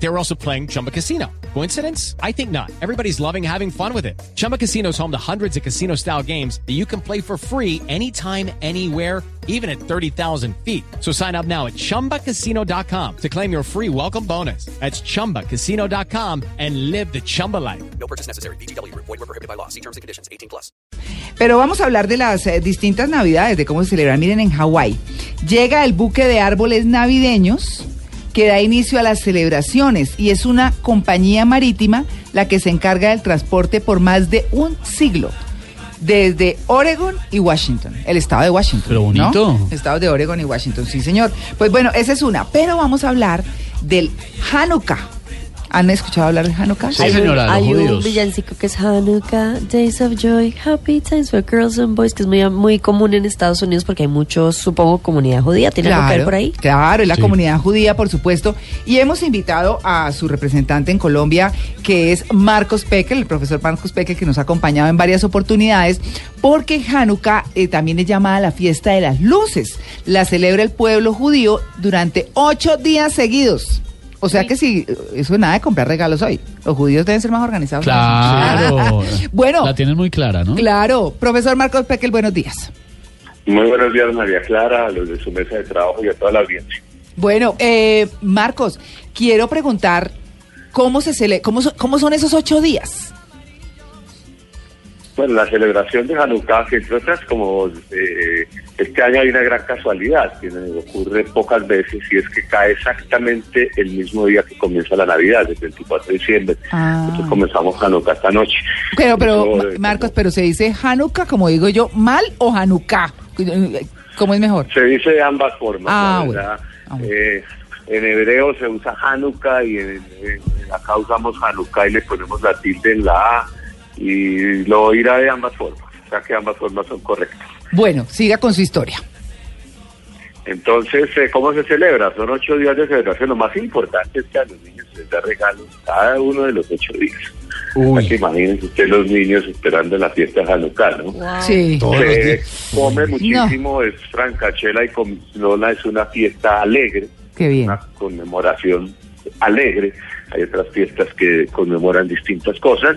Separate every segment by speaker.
Speaker 1: They were also playing Chumba Casino. Coincidence? I think not. Everybody's loving having fun with it. Chumba Casino is home to hundreds of casino style games that you can play for free anytime, anywhere, even at 30,000 feet. So sign up now at chumbacasino.com to claim your free welcome bonus. That's chumbacasino.com and live the Chumba life.
Speaker 2: No purchase necessary. BGW. Void were prohibited by law. See terms and conditions. 18 plus.
Speaker 3: Pero vamos a hablar de las eh, distintas navidades, de cómo se celebran. Miren, en Hawái llega el buque de árboles navideños que da inicio a las celebraciones y es una compañía marítima la que se encarga del transporte por más de un siglo. Desde Oregon y Washington, el estado de Washington.
Speaker 4: Pero bonito.
Speaker 3: ¿no? Estados de Oregon y Washington, sí, señor. Pues bueno, esa es una. Pero vamos a hablar del Hanukkah. ¿Han escuchado hablar de Hanukkah?
Speaker 4: Sí,
Speaker 5: Hay, un,
Speaker 4: señora, los
Speaker 5: hay un villancico que es Hanukkah, Days of Joy, Happy Times for Girls and Boys, que es muy, muy común en Estados Unidos porque hay muchos, supongo, comunidad judía. ¿Tiene algo que ver por ahí?
Speaker 3: Claro, es la
Speaker 4: Sí.
Speaker 3: comunidad judía, por supuesto. Y hemos invitado a su representante en Colombia, que es Marcos Pekel, el profesor Marcos Pekel, que nos ha acompañado en varias oportunidades, porque Hanukkah eh, también es llamada la fiesta de las luces. La celebra el pueblo judío durante ocho días seguidos. O sea que si eso es nada de comprar regalos hoy. Los judíos deben ser más organizados.
Speaker 4: Claro.
Speaker 3: bueno,
Speaker 4: La tienen muy clara, ¿no?
Speaker 3: claro. Profesor Marcos Pekel, buenos días.
Speaker 6: Muy buenos días, María Clara, a los de su mesa de trabajo y a toda la audiencia.
Speaker 3: Bueno, eh, Marcos, quiero preguntar cómo se cele cómo, so- cómo son esos ocho días.
Speaker 6: Bueno, la celebración de Hanukkah, entre otras, como eh, este año hay una gran casualidad, que ocurre pocas veces, y es que cae exactamente el mismo día que comienza la Navidad, el 24 de diciembre.
Speaker 3: Ah.
Speaker 6: Entonces comenzamos Hanukkah esta noche.
Speaker 3: Pero, pero,
Speaker 6: eh,
Speaker 3: Marcos, pero se dice Hanukkah, como digo yo, mal o Hanukkah. ¿Cómo es mejor?
Speaker 6: Se dice de ambas formas.
Speaker 3: Ah, bueno. Ah, bueno.
Speaker 6: Eh, en hebreo se usa Hanukkah y en, en- acá usamos Hanukkah y le ponemos la tilde en la A y lo irá de ambas formas. O sea que ambas formas son correctas.
Speaker 3: Bueno, siga con su historia.
Speaker 6: Entonces, eh, ¿cómo se celebra? Son ocho días de celebración. Lo más importante es que a los niños se les da regalos cada uno de los ocho días. Que imagínense usted los niños esperando la fiesta Hanukkah, ¿no?
Speaker 3: Sí.
Speaker 6: Se come muchísimo, es francachela y comilona, es una fiesta alegre,
Speaker 3: Qué bien.
Speaker 6: una conmemoración alegre. Hay otras fiestas que conmemoran distintas cosas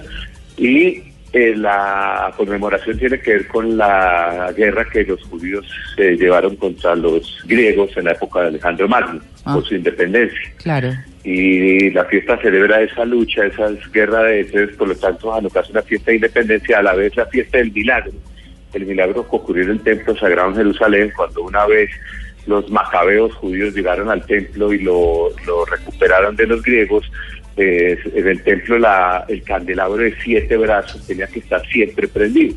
Speaker 6: y eh, la conmemoración tiene que ver con la guerra que los judíos se llevaron contra los griegos en la época de Alejandro Magno
Speaker 3: Ah.
Speaker 6: por su independencia
Speaker 3: Claro.
Speaker 6: y la fiesta celebra esa lucha, esa guerra de entonces, por lo tanto Hanukkah es una fiesta de independencia, a la vez la fiesta del milagro, el milagro que ocurrió en el templo sagrado en Jerusalén cuando una vez los macabeos judíos llegaron al templo y lo, lo recuperaron de los griegos, eh, en el templo la, el candelabro de siete brazos tenía que estar siempre prendido.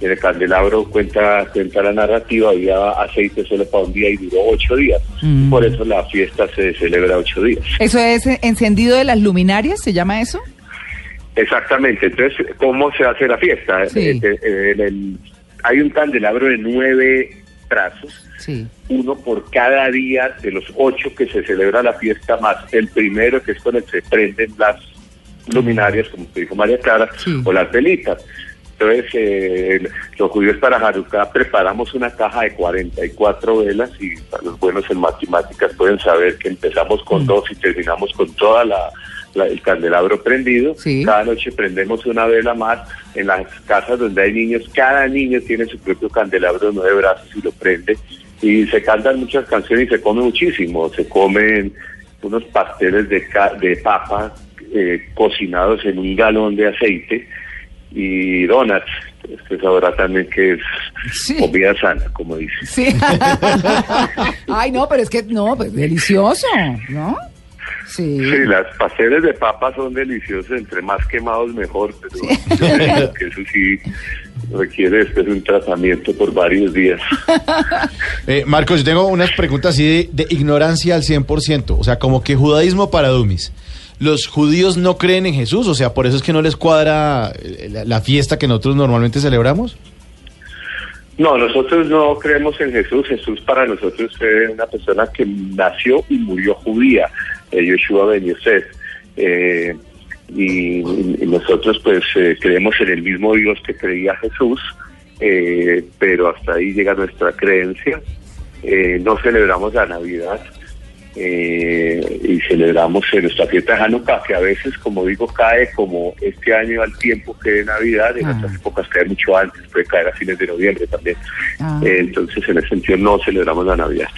Speaker 6: En el candelabro cuenta, cuenta la narrativa, había aceite solo para un día y duró ocho días.
Speaker 3: Mm.
Speaker 6: Por eso la fiesta se celebra ocho días.
Speaker 3: ¿Eso es encendido de las luminarias? ¿Se llama eso?
Speaker 6: Exactamente. Entonces, ¿cómo se hace la fiesta?
Speaker 3: Sí.
Speaker 6: Eh, eh, en el- hay un candelabro de nueve brazos,
Speaker 3: Sí.
Speaker 6: uno por cada día de los ocho que se celebra la fiesta, más el primero que es con el que se prenden las luminarias, como te dijo María Clara,
Speaker 3: Sí.
Speaker 6: o las velitas. Entonces, eh, los judíos para Hanukkah preparamos una caja de 44 velas y para los buenos en matemáticas pueden saber que empezamos con dos y terminamos con toda la, la- el candelabro prendido.
Speaker 3: Sí.
Speaker 6: Cada noche prendemos una vela más. En las casas donde hay niños, cada niño tiene su propio candelabro de nueve brazos y lo prende. Y se cantan muchas canciones y se come muchísimo. Se comen unos pasteles de, ca- de papa eh, cocinados en un galón de aceite y donuts. Usted sabrá también que es
Speaker 3: Sí.
Speaker 6: comida sana, como dice.
Speaker 3: Sí. Ay, no, pero es que no, pues delicioso, ¿no? Sí.
Speaker 6: Sí, las pasteles de papa son deliciosos, entre más quemados mejor, pero que eso sí requiere después un tratamiento por varios días.
Speaker 7: Eh, Marcos, yo tengo unas preguntas así de, de ignorancia al 100%, o sea, como que judaísmo para dummies. Los judíos no creen en Jesús, o sea, por eso es que no les cuadra eh, la, la fiesta que nosotros normalmente celebramos.
Speaker 6: No, nosotros no creemos en Jesús. Jesús para nosotros fue una persona que nació y murió judía, eh, Yeshua Ben Yosef. Eh, y, y nosotros pues eh, creemos en el mismo Dios que creía Jesús, eh, pero hasta ahí llega nuestra creencia. Eh, no celebramos la Navidad eh, y celebramos en nuestra fiesta de Hanukkah, que a veces, como digo, cae como este año al tiempo que de Navidad, en
Speaker 3: Ah.
Speaker 6: otras épocas cae mucho antes, puede caer a fines de noviembre también.
Speaker 3: Ah.
Speaker 6: Eh, entonces, en ese sentido, no celebramos la Navidad.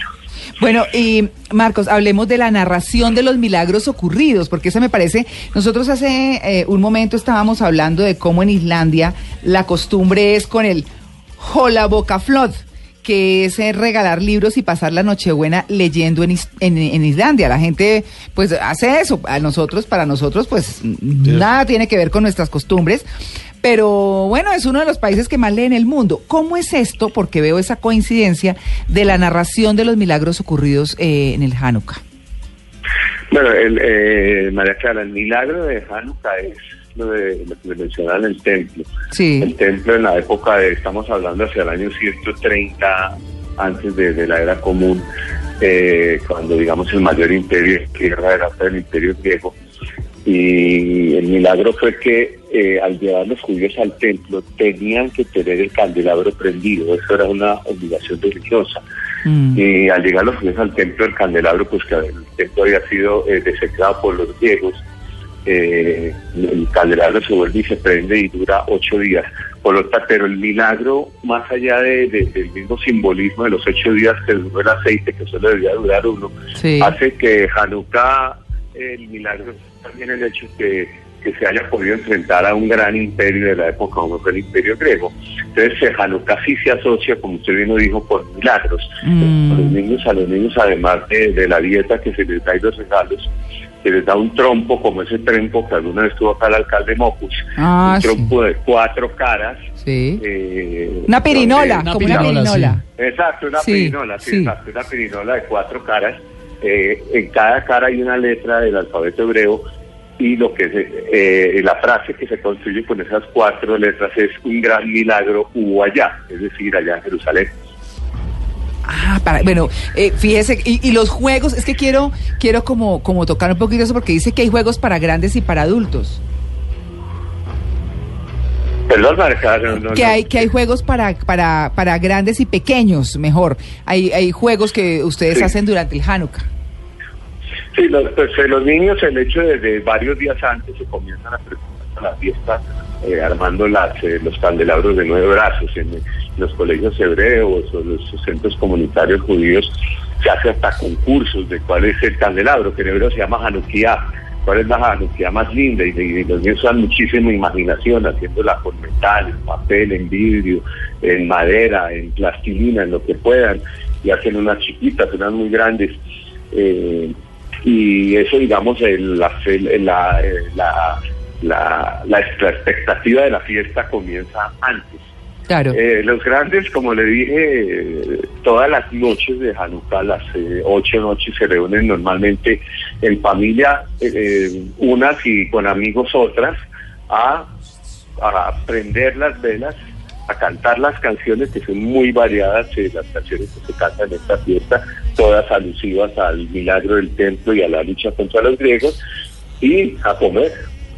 Speaker 3: Bueno, y Marcos, hablemos de la narración de los milagros ocurridos, porque eso me parece, nosotros hace eh, un momento estábamos hablando de cómo en Islandia la costumbre es con el Holabokaflod, que es eh, regalar libros y pasar la Nochebuena leyendo en, en, en Islandia. La gente pues hace eso, a nosotros, para nosotros pues nada tiene que ver con nuestras costumbres. Pero bueno, es uno de los países que más lee en el mundo. ¿Cómo es esto? Porque veo esa coincidencia de la narración de los milagros ocurridos eh, en el Hanukkah.
Speaker 6: Bueno, el, eh, María Clara, el milagro de Hanukkah es lo, de, lo que en el templo.
Speaker 3: Sí.
Speaker 6: El templo en la época de, estamos hablando hacia el año 130 antes de, de la era común, eh, cuando digamos el mayor imperio de tierra era el imperio griego. Y el milagro fue que eh, al llevar los judíos al templo tenían que tener el candelabro prendido, eso era una obligación religiosa.
Speaker 3: Mm.
Speaker 6: Y al llegar los judíos al templo, el candelabro, pues que el templo había sido eh, desecrado por los griegos, eh, el candelabro se vuelve y se prende y dura ocho días. Por lo tanto, pero el milagro, más allá de- de- del mismo simbolismo de los ocho días que duró el aceite, que solo debía durar uno,
Speaker 3: Sí.
Speaker 6: hace que Hanukkah, el milagro, también el hecho que, que se haya podido enfrentar a un gran imperio de la época, como fue el imperio griego. Entonces, Hanukkah sí se asocia, como usted bien lo dijo, por milagros.
Speaker 3: Mm.
Speaker 6: A los niños, a los niños además de, de la dieta que se les da y los regalos, se les da un trompo, como ese trompo que alguna vez tuvo acá el alcalde Mocus,
Speaker 3: Ah,
Speaker 6: un
Speaker 3: sí.
Speaker 6: trompo de cuatro caras.
Speaker 3: Sí.
Speaker 6: eh,
Speaker 3: Una pirinola,
Speaker 6: donde-
Speaker 4: Una
Speaker 3: como una
Speaker 4: pirinola.
Speaker 6: Exacto, una
Speaker 3: Sí,
Speaker 6: pirinola, sí,
Speaker 3: sí.
Speaker 6: exacto, una pirinola de cuatro caras. Eh, en cada cara hay una letra del alfabeto hebreo y lo que se, eh, la frase que se construye con esas cuatro letras es un gran milagro hubo allá, es decir, allá en Jerusalén.
Speaker 3: Ah, bueno, eh, fíjese, y, y los juegos, es que quiero, quiero como, como tocar un poquito eso porque dice que hay juegos para grandes y para adultos.
Speaker 6: Perdón, Marca, no, no,
Speaker 3: que hay que hay juegos para para para grandes y pequeños mejor hay hay juegos que ustedes
Speaker 6: Sí.
Speaker 3: hacen durante el Hanukkah
Speaker 6: Sí, los, pues, eh, los niños, el hecho de, de varios días antes se comienzan a preparar para la fiesta, eh, armando las, eh, los candelabros de nueve brazos en, eh, los colegios hebreos o los centros comunitarios judíos. Se hace hasta concursos de cuál es el candelabro, que en hebreo se llama Hanukkah. ¿Cuál es la Hanukkah más linda? Y, y los niños usan muchísima imaginación haciéndola con metal, en papel, en vidrio, en madera, en plastilina, en lo que puedan. Y hacen unas chiquitas, unas muy grandes. Eh, y eso digamos el- la, el- eh, la, la, la expectativa de la fiesta comienza antes. Eh, los grandes, como le dije, todas las noches de Hanukkah, las eh, ocho noches se reúnen normalmente en familia, eh, unas y con amigos otras, a, a prender las velas, a cantar las canciones que son muy variadas, eh, las canciones que se cantan en esta fiesta, todas alusivas al milagro del templo y a la lucha contra los griegos, y a comer,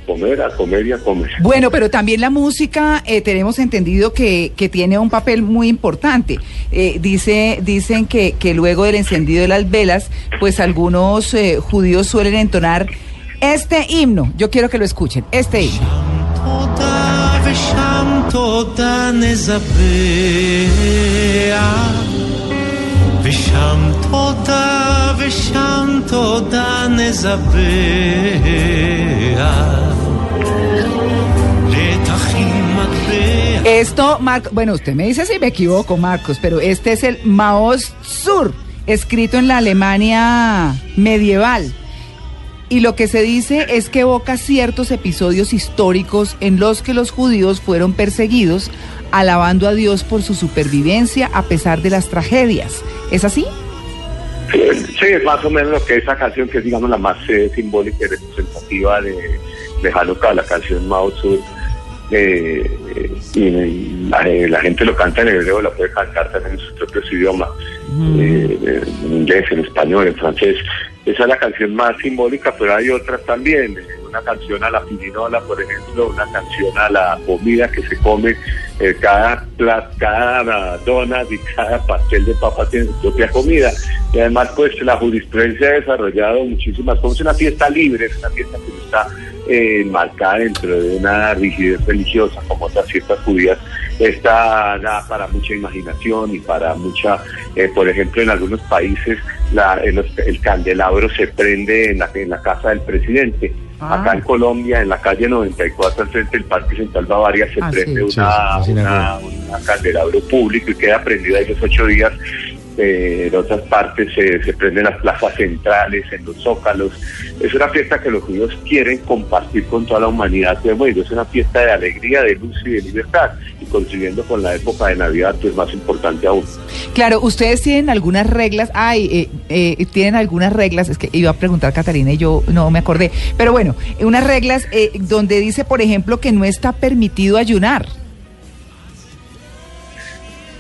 Speaker 6: comer, a comer y a comer.
Speaker 3: bueno pero también la música eh, tenemos entendido que, que tiene un papel muy importante Eh, dice dicen que que luego del encendido de las velas pues algunos eh, judíos suelen entonar este himno yo quiero que lo escuchen este himno
Speaker 8: תודה ושם תודה נזבח
Speaker 3: Esto, Marco, bueno, usted me dice si me equivoco, Marcos, pero este es el Maoz Sur, escrito en la Alemania medieval. Y lo que se dice es que evoca ciertos episodios históricos en los que los judíos fueron perseguidos, alabando a Dios por su supervivencia a pesar de las tragedias. ¿Es así?
Speaker 6: Sí, es más o menos lo que esa canción, que es digamos la más eh, simbólica y representativa de, de Hanukkah, la canción Mao Zedong. Eh, eh, y la, eh, la gente lo canta en hebreo, la puede cantar también en sus propios idiomas, eh, en inglés, en español, en francés. Esa es la canción más simbólica, pero hay otras también. Eh, una canción a la pirinola, por ejemplo, una canción a la comida que se come, eh, cada plat, cada dona y cada pastel de papa tiene su propia comida. Y además, pues la jurisprudencia ha desarrollado muchísimas cosas. Es una fiesta libre, es una fiesta que no está eh, marcada dentro de una rigidez religiosa como otras fiestas judías. Está da para mucha imaginación y para mucha, eh, por ejemplo, en algunos países la- el candelabro se prende en la, en la casa del presidente.
Speaker 3: Ah.
Speaker 6: Acá en Colombia, en la calle 94, al frente del Parque Central Bavaria, se
Speaker 3: Ah,
Speaker 6: prende
Speaker 3: sí.
Speaker 6: una,
Speaker 7: Sí,
Speaker 6: una, una candelabro público y queda prendido ahí los ocho días. Eh, en otras partes se, se prenden las plazas centrales, en los zócalos. Es una fiesta que los judíos quieren compartir con toda la humanidad. Bueno, es una fiesta de alegría, de luz y de libertad. Y coincidiendo con la época de Navidad, pues más importante aún.
Speaker 3: Claro, ustedes tienen algunas reglas. Ay, eh, eh, tienen algunas reglas. Es que iba a preguntar Catalina y yo no me acordé. Pero bueno, unas reglas eh, donde dice, por ejemplo, que no está permitido ayunar.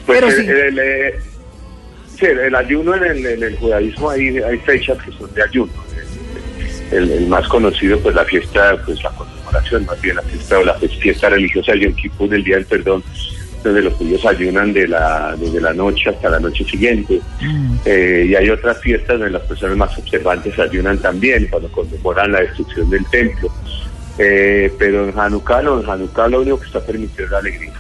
Speaker 6: Pues
Speaker 3: Pero
Speaker 6: el,
Speaker 3: sí.
Speaker 6: el, eh, sí, el- ayuno en el, en el judaísmo hay, hay fechas que son de ayuno. El, el más conocido, pues la fiesta, pues la conmemoración, más bien la fiesta o la fiesta religiosa de Yom Kippur, el Día del Perdón, donde los judíos ayunan de la, desde la noche hasta la noche siguiente. Eh, y hay otras fiestas donde las personas más observantes ayunan también, cuando conmemoran la destrucción del templo. Eh, pero en Hanukkah no, en Hanukkah lo único que está permitido es la alegría.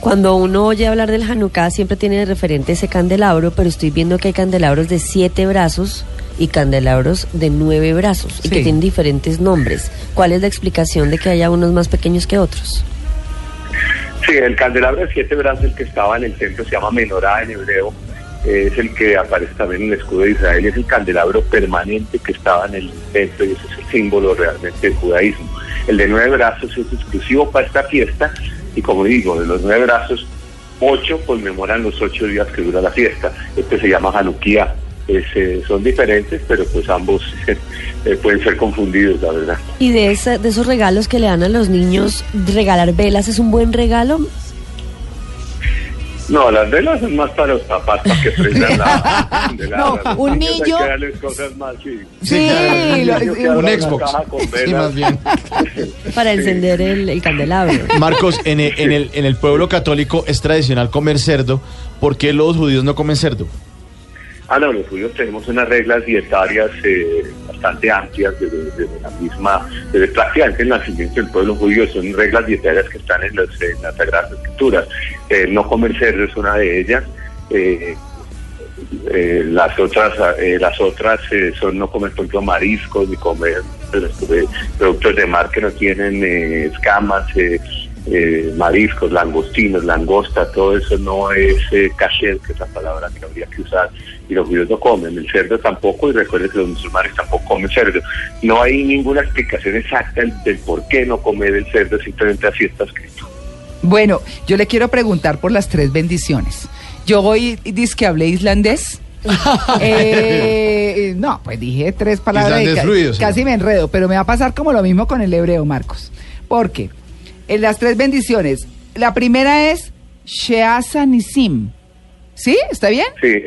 Speaker 5: Cuando uno oye hablar del Hanukkah siempre tiene de referente ese candelabro, pero estoy viendo que hay candelabros de siete brazos y candelabros de nueve brazos y que tienen diferentes nombres. ¿Cuál es la explicación de que haya unos más pequeños que otros?
Speaker 6: Sí, el candelabro de siete brazos, el que estaba en el templo, se llama menorá en hebreo, es el que aparece también en el escudo de Israel, es el candelabro permanente que estaba en el templo y ese es el símbolo realmente del judaísmo. El de nueve brazos es exclusivo para esta fiesta y como digo, de los nueve brazos, ocho conmemoran los ocho días que dura la fiesta. Este se llama Hanukkah. Es, eh, son diferentes, pero pues ambos eh, pueden ser confundidos, la verdad.
Speaker 5: Y de, esa- de esos regalos que le dan a los niños, regalar velas es un buen regalo.
Speaker 6: No, las velas son más para los papás, para que prendan la candelabra.
Speaker 3: No, un niño-
Speaker 6: Hay que darles cosas más, sí.
Speaker 3: Sí, lo-
Speaker 6: Niño que
Speaker 3: un
Speaker 7: Xbox. Sí, más bien.
Speaker 5: Para encender el, el candelabro.
Speaker 7: Marcos, en el, en, el, en el pueblo católico es tradicional comer cerdo. ¿Por qué los judíos no comen cerdo?
Speaker 6: Ah, no, judíos tenemos unas reglas dietarias eh, bastante amplias desde, la misma, desde prácticamente el nacimiento del pueblo judío, son reglas dietarias que están en, los- en las Sagradas Escrituras. Eh, no comer cerdo es una de ellas. Eh, las otras las otras son no comer por ejemplo mariscos ni comer productos de mar que no tienen escamas eh, mariscos langostinos langosta todo eso no es eh, kasher que es la palabra que habría que usar y los judíos no comen el cerdo tampoco y recuerden que los musulmanes tampoco comen cerdo no hay ninguna explicación exacta del, por qué no comer el cerdo simplemente así está escrito
Speaker 3: Bueno, yo le quiero preguntar por las tres bendiciones. Yo voy y dice que hablé islandés. Eh, no, pues dije tres palabras. y ca-
Speaker 7: fluido,
Speaker 3: casi me enredo, pero me va a pasar como lo mismo con el hebreo, Marcos. Porque en las tres bendiciones, la primera es Sheasa Nisim. ¿Sí? ¿Está bien?
Speaker 6: Sí,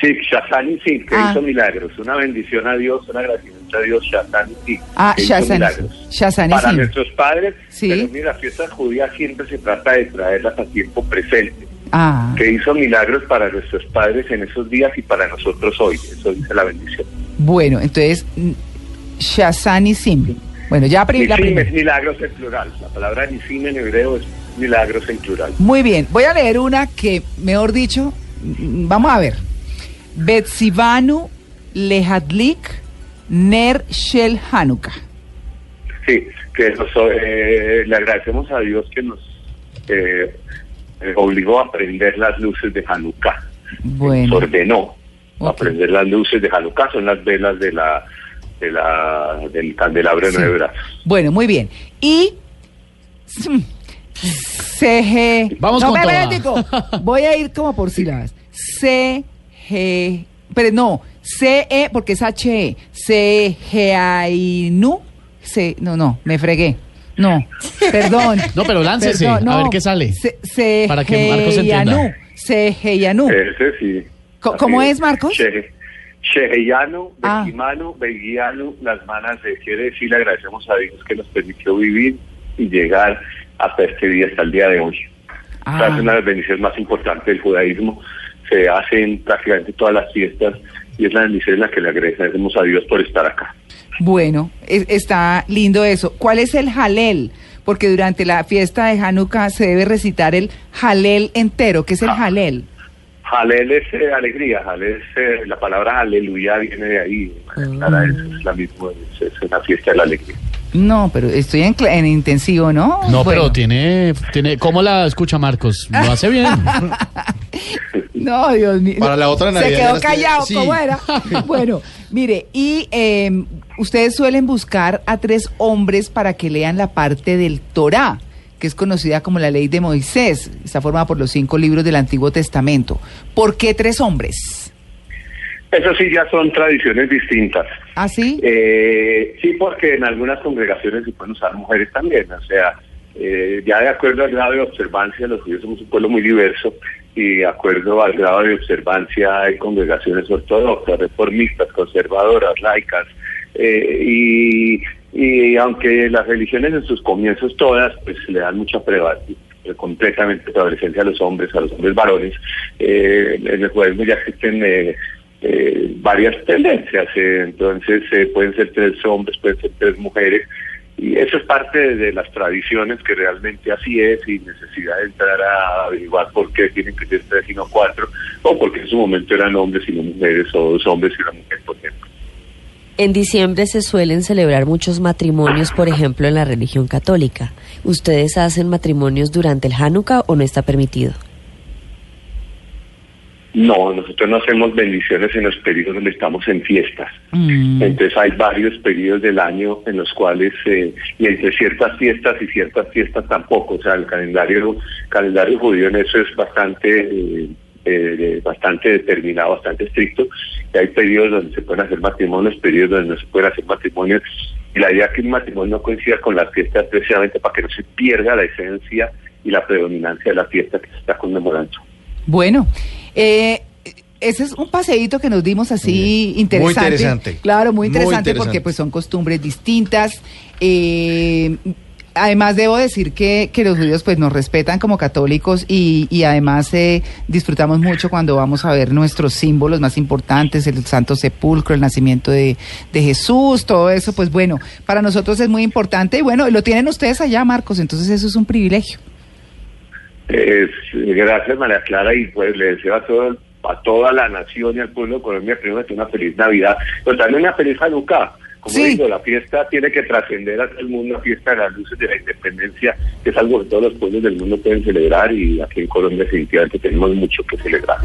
Speaker 6: sí, Shazani sí, que
Speaker 3: Ah.
Speaker 6: hizo milagros. Una bendición a Dios, un agradecimiento a Dios, Shazani sí.
Speaker 3: Ah,
Speaker 6: que hizo
Speaker 3: Shazani-
Speaker 6: milagros.
Speaker 3: Shazani
Speaker 6: Para nuestros padres,
Speaker 3: Sí.
Speaker 6: pero mira, las fiestas judías siempre se trata de traerlas a tiempo presente.
Speaker 3: Ah,
Speaker 6: Que hizo milagros para nuestros padres en esos días y para nosotros hoy. Eso dice la bendición.
Speaker 3: bueno, entonces mm, Shasa Nisim. Bueno, ya la
Speaker 6: milagros en plural. La palabra Nisim en hebreo es milagros en plural.
Speaker 3: Muy bien, voy a leer una que, mejor dicho, mm, vamos a ver. Betsivanu Lehadlik Ner Shel Hanukkah.
Speaker 6: Sí, que nos, eh, le agradecemos a Dios que nos eh, obligó a prender las luces de Hanukkah.
Speaker 3: Bueno.
Speaker 6: Nos ordenó a
Speaker 3: Ok.
Speaker 6: prender las luces de Hanukkah, son las velas de la, de la del candelabro de
Speaker 3: Sí.
Speaker 6: nueve brazos.
Speaker 3: Bueno, muy bien. Y mm, CG.
Speaker 4: Vamos
Speaker 3: no,
Speaker 4: con
Speaker 3: espérate,
Speaker 4: toda.
Speaker 3: Voy a ir como por sílabas. CG. Pero no, CE porque es HE. CGAINU. C, no, no, me fregué. No, perdón.
Speaker 4: No, pero láncese, a ver qué sale.
Speaker 3: C,
Speaker 4: Para que Marcos entienda.
Speaker 3: CGIANU. CGIANU.
Speaker 6: Ese sí.
Speaker 3: ¿cómo es, Marcos?
Speaker 6: Che- Sheheyanu,
Speaker 3: Ah.
Speaker 6: Bekimanu, Beguianu, las manas de quiere decir, le agradecemos a Dios que nos permitió vivir y llegar hasta este día, hasta el día de hoy.
Speaker 3: Ah.
Speaker 6: O sea, es una de las bendiciones más importantes del judaísmo. Se hacen prácticamente todas las fiestas y es la bendición en la que le agradecemos a Dios por estar acá.
Speaker 3: Bueno, es- está lindo eso. ¿Cuál es el Halel? Porque durante la fiesta de Hanukkah se debe recitar el Halel entero. ¿Qué es el Halel?
Speaker 6: Halel es eh, alegría, Halel es, eh, la palabra aleluya viene de ahí. Clara, es, es la misma, es, es una fiesta de la alegría.
Speaker 3: No, pero estoy en, en intensivo, ¿no?
Speaker 4: No,
Speaker 3: Bueno.
Speaker 4: pero tiene, tiene. ¿Cómo la escucha Marcos? Lo hace bien.
Speaker 3: No, Dios mío.
Speaker 7: Para la otra
Speaker 3: Se
Speaker 7: Navidad ya
Speaker 3: quedó callado,
Speaker 7: sí.
Speaker 3: ¿cómo era? bueno, mire, y eh, ustedes suelen buscar a tres hombres para que lean la parte del Torá, que es conocida como la ley de Moisés. Está formada por los cinco libros del Antiguo Testamento. ¿Por qué tres hombres?
Speaker 6: Eso sí, ya son tradiciones distintas.
Speaker 3: ¿Ah, sí?
Speaker 6: Eh, sí, porque en algunas congregaciones se pueden usar mujeres también. O sea, eh, ya de acuerdo al grado de observancia, los judíos somos un pueblo muy diverso y de acuerdo al grado de observancia hay congregaciones ortodoxas, reformistas, conservadoras, laicas. eh, y, y aunque las religiones en sus comienzos todas pues le dan mucha prevalencia completamente prevalecencia a los hombres, a los hombres varones, eh, en el judaísmo ya existen eh, eh, varias tendencias, eh, entonces eh, pueden ser tres hombres, pueden ser tres mujeres, y eso es parte de, las tradiciones que realmente así es, sin necesidad de entrar a averiguar por qué tienen que ser tres y no cuatro, o porque en su momento eran hombres y no mujeres, o dos hombres y una mujer, por ejemplo.
Speaker 5: En diciembre se suelen celebrar muchos matrimonios, por ejemplo, en la religión católica. ¿Ustedes hacen matrimonios durante el Hanukkah o no está permitido?
Speaker 6: No, nosotros no hacemos bendiciones en los periodos donde estamos en fiestas.
Speaker 3: Mm.
Speaker 6: Entonces hay varios periodos del año en los cuales, eh, y entre ciertas fiestas y ciertas fiestas tampoco, o sea, el calendario, calendario judío en eso es bastante, eh, eh, bastante determinado, bastante estricto, y hay periodos donde se pueden hacer matrimonios, periodos donde no se pueden hacer matrimonios, y la idea es que un matrimonio no coincida con las fiestas precisamente para que no se pierda la esencia y la predominancia de la fiesta que se está conmemorando.
Speaker 3: Bueno, eh, ese es un paseíto que nos dimos así
Speaker 7: Muy
Speaker 3: interesante.
Speaker 7: interesante.
Speaker 3: Claro, muy
Speaker 7: Muy
Speaker 3: interesante,
Speaker 7: interesante.
Speaker 3: porque pues son costumbres distintas. Eh, además debo decir que, que los judíos pues nos respetan como católicos y, y además eh, disfrutamos mucho cuando vamos a ver nuestros símbolos más importantes, el Santo Sepulcro, el nacimiento de, de Jesús, todo eso, pues bueno, para nosotros es muy importante y bueno, lo tienen ustedes allá, Marcos, entonces eso es un privilegio.
Speaker 6: Gracias María Clara y pues le deseo a, todo, a toda la nación y al pueblo de Colombia primero que una feliz Navidad, pero también una feliz Hanukkah. Como
Speaker 3: Sí.
Speaker 6: digo, la fiesta tiene que trascender a todo el mundo, la fiesta de las luces de la independencia, que es algo que todos los pueblos del mundo pueden celebrar y aquí en Colombia definitivamente tenemos mucho que celebrar.